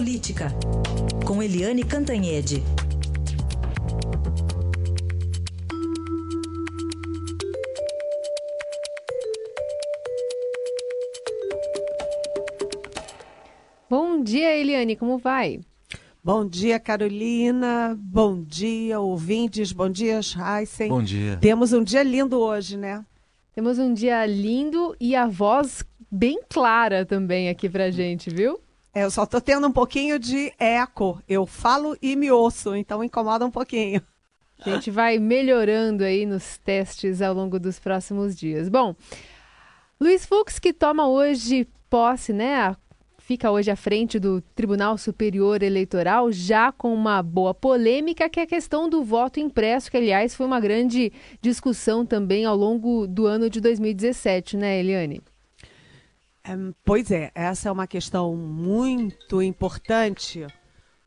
Política, com Eliane Cantanhede. Bom dia, Eliane, como vai? Bom dia, Carolina. Bom dia, ouvintes. Bom dia, Heisen. Bom dia. Temos um dia lindo hoje, né? Temos um dia lindo e a voz bem clara também aqui pra gente, viu? É, eu só tô tendo um pouquinho de eco. Eu falo e me ouço, então incomoda um pouquinho. A gente vai melhorando aí nos testes ao longo dos próximos dias. Bom, Luiz Fux que toma hoje posse, né? Fica hoje à frente do Tribunal Superior Eleitoral, já com uma boa polêmica, que é a questão do voto impresso, que, aliás, foi uma grande discussão também ao longo do ano de 2017, né, Eliane? Pois é, essa é uma questão muito importante,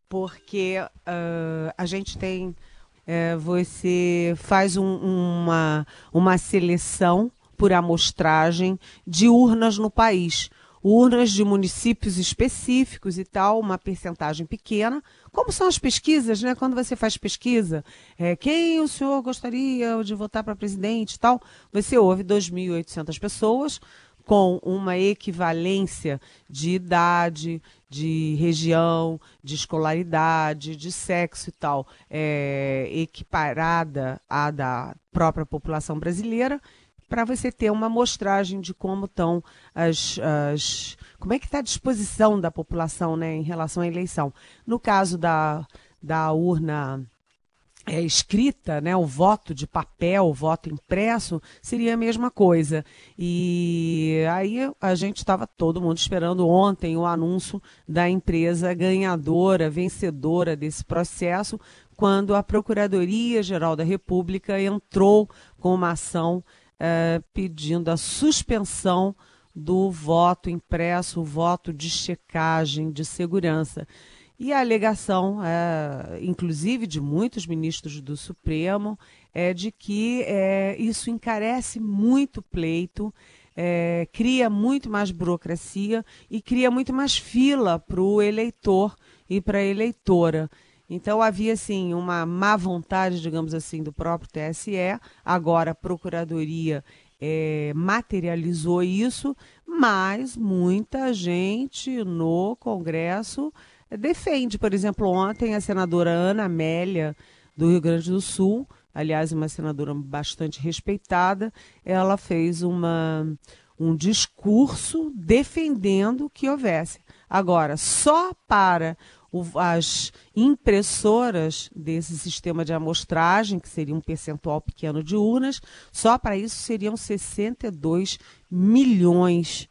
porque uh, a gente tem. Uh, você faz um, uma, uma seleção por amostragem de urnas no país. Urnas de municípios específicos e tal, uma percentagem pequena, como são as pesquisas, né? Quando você faz pesquisa, é, quem o senhor gostaria de votar para presidente e tal, você ouve 2.800 pessoas, com uma equivalência de idade, de região, de escolaridade, de sexo e tal, é, equiparada à da própria população brasileira, para você ter uma amostragem de como estão as, as como é que está a disposição da população né, em relação à eleição. No caso da, da urna é, escrita, né, o voto de papel, o voto impresso, seria a mesma coisa. E aí a gente estava todo mundo esperando ontem o anúncio da empresa ganhadora, vencedora desse processo, quando a Procuradoria-Geral da República entrou com uma ação é, pedindo a suspensão do voto impresso, o voto de checagem de segurança. E a alegação, é, inclusive de muitos ministros do Supremo, é de que é, isso encarece muito pleito, é, cria muito mais burocracia e cria muito mais fila para o eleitor e para a eleitora. Então havia assim uma má vontade, digamos assim, do próprio TSE. Agora a Procuradoria é, materializou isso, mas muita gente no Congresso defende. Por exemplo, ontem a senadora Ana Amélia, do Rio Grande do Sul, aliás, uma senadora bastante respeitada, ela fez uma, um discurso defendendo que houvesse. Agora, só para as impressoras desse sistema de amostragem, que seria um percentual pequeno de urnas, só para isso seriam 62 milhões.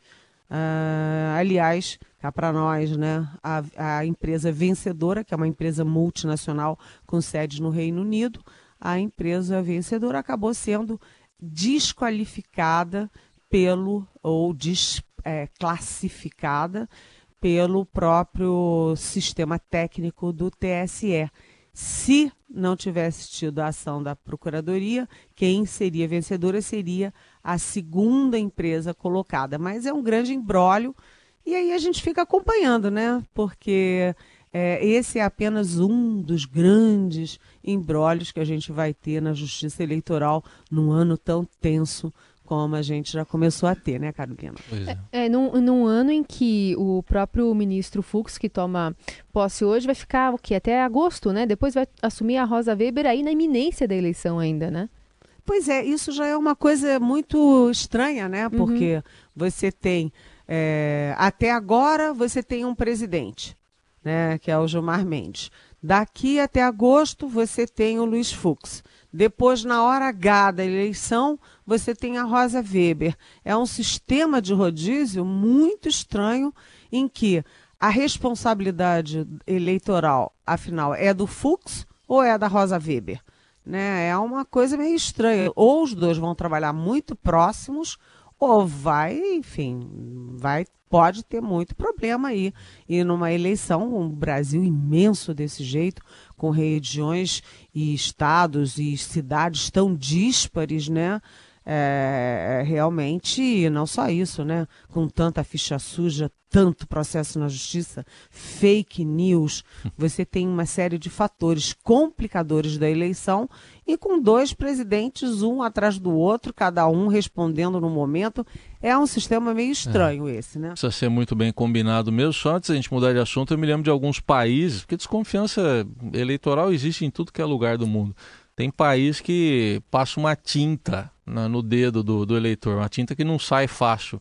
Uh, aliás, cá para nós, né? A, a, empresa vencedora, que é uma empresa multinacional com sede no Reino Unido, a empresa vencedora acabou sendo desqualificada pelo ou desclassificada é, pelo próprio sistema técnico do TSE. Se não tivesse tido a ação da Procuradoria, quem seria vencedora seria a segunda empresa colocada. Mas é um grande embrólio e aí a gente fica acompanhando, né? Porque é, esse é apenas um dos grandes embrólios que a gente vai ter na justiça eleitoral num ano tão tenso como a gente já começou a ter, né, Carolina? É, é num, num, ano em que o próprio ministro Fux, que toma posse hoje, vai ficar o quê? Até agosto, né? Depois vai assumir a Rosa Weber aí na iminência da eleição ainda, né? Pois é, isso já é uma coisa muito estranha, né? Uhum. Porque uhum. você tem é, até agora você tem um presidente, né, que é o Gilmar Mendes. Daqui até agosto você tem o Luiz Fux. Depois, na hora H da eleição, você tem a Rosa Weber. É um sistema de rodízio muito estranho em que a responsabilidade eleitoral, afinal, é do Fux ou é da Rosa Weber? Né? É uma coisa meio estranha. Ou os dois vão trabalhar muito próximos, ou vai, enfim, vai pode ter muito problema aí. E numa eleição, um Brasil imenso desse jeito, com regiões e estados e cidades tão díspares, né? é, realmente, não só isso, né? Com tanta ficha suja, tanto processo na justiça, fake news, você tem uma série de fatores complicadores da eleição e com dois presidentes, um atrás do outro, cada um respondendo no momento. É um sistema meio estranho é. esse, né? Precisa ser muito bem combinado mesmo. Só antes da gente mudar de assunto, eu me lembro de alguns países, porque desconfiança eleitoral existe em tudo que é lugar do mundo. Tem país que passa uma tinta no dedo do, do eleitor, uma tinta que não sai fácil.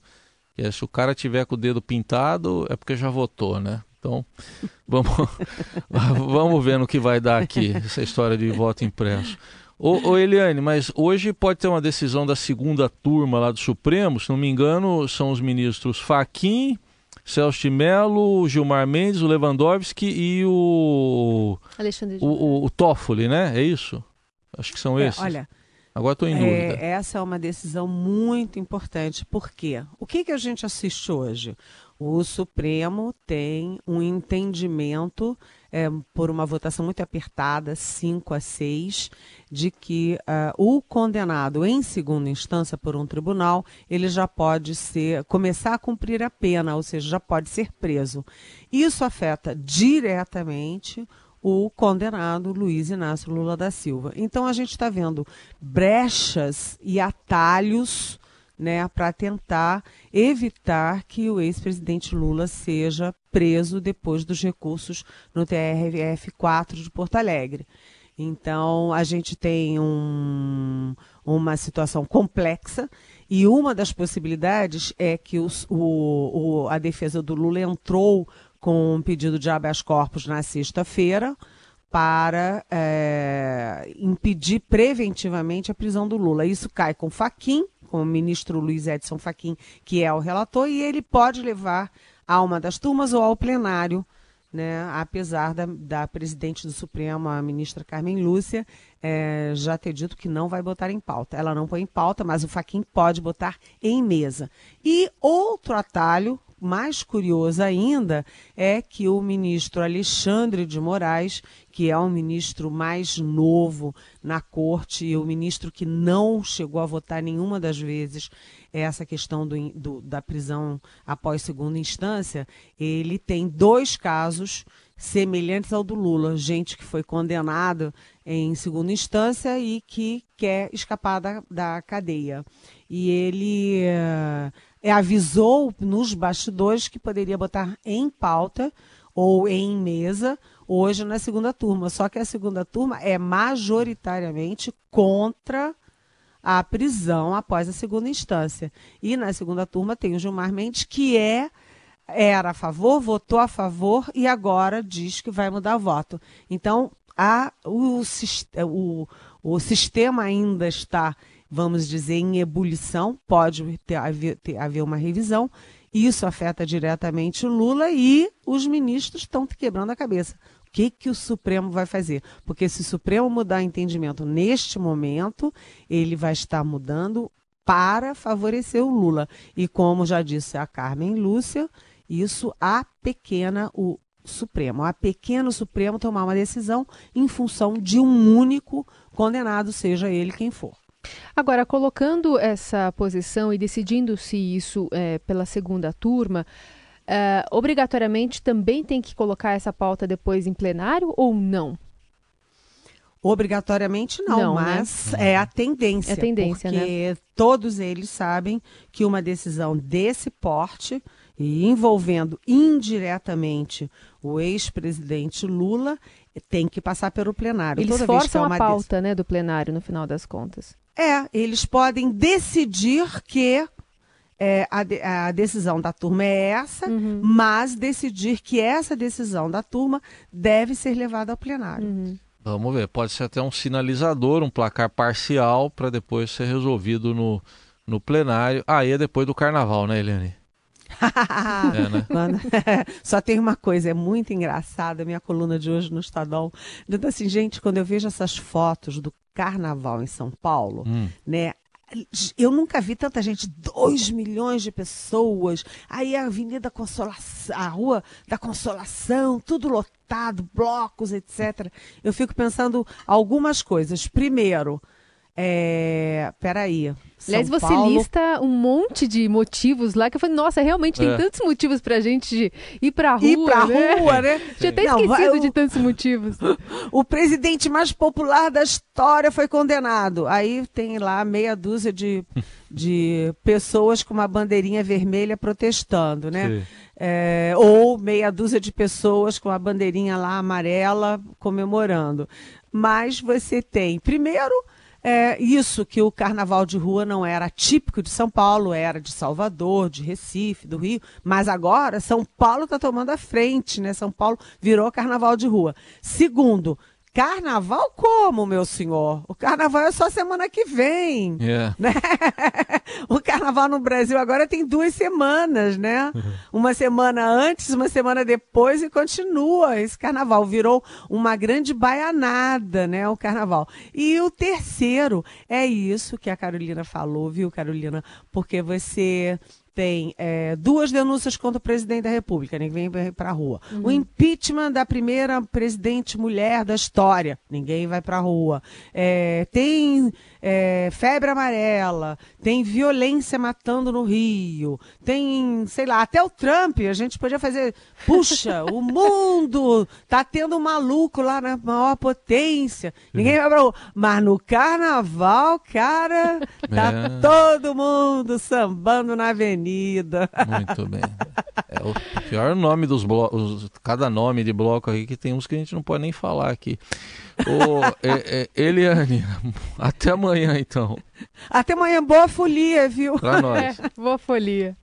E se o cara tiver com o dedo pintado, é porque já votou, né? Então, vamos, vamos ver no que vai dar aqui, essa história de voto impresso. Ô, ô, Eliane, mas hoje pode ter uma decisão da segunda turma lá do Supremo, se não me engano, são os ministros Faquim, Celso de Mello, Gilmar Mendes, o Lewandowski e o. Alexandre o, o, o Toffoli, né? É isso? Acho que são é, esses. Olha. Agora estou em dúvida. É, essa é uma decisão muito importante. Por quê? O que, que a gente assiste hoje? O Supremo tem um entendimento, é, por uma votação muito apertada, 5 a 6, de que uh, o condenado em segunda instância por um tribunal, ele já pode ser começar a cumprir a pena, ou seja, já pode ser preso. Isso afeta diretamente o condenado Luiz Inácio Lula da Silva. Então a gente está vendo brechas e atalhos né, para tentar evitar que o ex-presidente Lula seja preso depois dos recursos no TRF4 de Porto Alegre. Então, a gente tem um, uma situação complexa e uma das possibilidades é que os, o, o, a defesa do Lula entrou com um pedido de habeas corpus na sexta-feira para é, impedir preventivamente a prisão do Lula. Isso cai com Faquim, com o ministro Luiz Edson Faquim, que é o relator, e ele pode levar a uma das turmas ou ao plenário, né, apesar da, da presidente do Supremo, a ministra Carmen Lúcia, é, já ter dito que não vai botar em pauta. Ela não põe em pauta, mas o Faquim pode botar em mesa. E outro atalho, mais curioso ainda é que o ministro Alexandre de Moraes, que é o ministro mais novo na corte e o ministro que não chegou a votar nenhuma das vezes essa questão do, do, da prisão após segunda instância, ele tem dois casos semelhantes ao do Lula, gente que foi condenada em segunda instância e que quer escapar da, da cadeia. E ele é, avisou nos bastidores que poderia botar em pauta ou em mesa hoje na segunda turma. Só que a segunda turma é majoritariamente contra a prisão após a segunda instância. E na segunda turma tem o Gilmar Mendes, que é era a favor, votou a favor e agora diz que vai mudar o voto. Então, a, o, o, o sistema ainda está vamos dizer, em ebulição, pode ter, haver, ter, haver uma revisão. Isso afeta diretamente o Lula e os ministros estão quebrando a cabeça. O que, que o Supremo vai fazer? Porque se o Supremo mudar entendimento neste momento, ele vai estar mudando para favorecer o Lula. E como já disse a Carmen Lúcia, isso a pequena o Supremo, a pequeno Supremo tomar uma decisão em função de um único condenado, seja ele quem for. Agora, colocando essa posição e decidindo se isso é, pela segunda turma, é, obrigatoriamente também tem que colocar essa pauta depois em plenário ou não? Obrigatoriamente não, não né? mas né? é a tendência. É a tendência, porque né? todos eles sabem que uma decisão desse porte e envolvendo indiretamente o ex-presidente Lula tem que passar pelo plenário. Eles Toda forçam a pauta né, do plenário no final das contas. É, eles podem decidir que é, a, de, a, decisão da turma é essa, uhum. mas decidir que essa decisão da turma deve ser levada ao plenário. Uhum. Vamos ver, pode ser até um sinalizador, um placar parcial para depois ser resolvido no, no plenário. Aí ah, é depois do carnaval, né, Eliane? é, né? Mano, só tem uma coisa, é muito engraçada a minha coluna de hoje no Estadão. Dizendo assim, gente, quando eu vejo essas fotos do carnaval em São Paulo, hum. né? Eu nunca vi tanta gente, 2 milhões de pessoas. Aí a Avenida Consolação, a Rua da Consolação, tudo lotado, blocos, etc. Eu fico pensando algumas coisas. Primeiro, É, peraí. São Aliás, você Paulo... lista um monte de motivos lá que eu falei, nossa, realmente tem É. tantos motivos pra gente ir pra rua. Ir pra né? rua, né? Tinha até Não, esquecido o- de tantos motivos. O presidente mais popular da história foi condenado. Aí tem lá meia dúzia de, de pessoas com uma bandeirinha vermelha protestando, né? É, ou meia dúzia de pessoas com a bandeirinha lá amarela comemorando. Mas você tem, primeiro, é, isso que o carnaval de rua não era típico de São Paulo, era de Salvador, de Recife, do Rio, mas agora São Paulo está tomando a frente, né? São Paulo virou carnaval de rua. Segundo, carnaval como, meu senhor? O carnaval é só semana que vem É. né? o carnaval no Brasil agora tem duas semanas, né? Uma semana antes, uma semana depois e continua. Esse carnaval virou uma grande baianada, né? O carnaval. E o terceiro é isso que a Carolina falou, viu, Carolina? Porque você tem é, duas denúncias contra o presidente da República, ninguém vai para a rua. O impeachment da primeira presidente mulher da história, ninguém vai para a rua. É, tem é, febre amarela, tem violência matando no Rio, tem, sei lá, até o Trump, a gente podia fazer, puxa, o mundo tá tendo um maluco lá na maior potência, ninguém vai pra rua. Mas no carnaval, cara, tá É. todo mundo sambando na avenida. Muito bem. É o pior nome dos blocos, cada nome de bloco aí que tem uns que a gente não pode nem falar aqui. Ô, é, é, Eliane, até amanhã então, Até amanhã, boa folia, viu? pra nós. É, boa folia.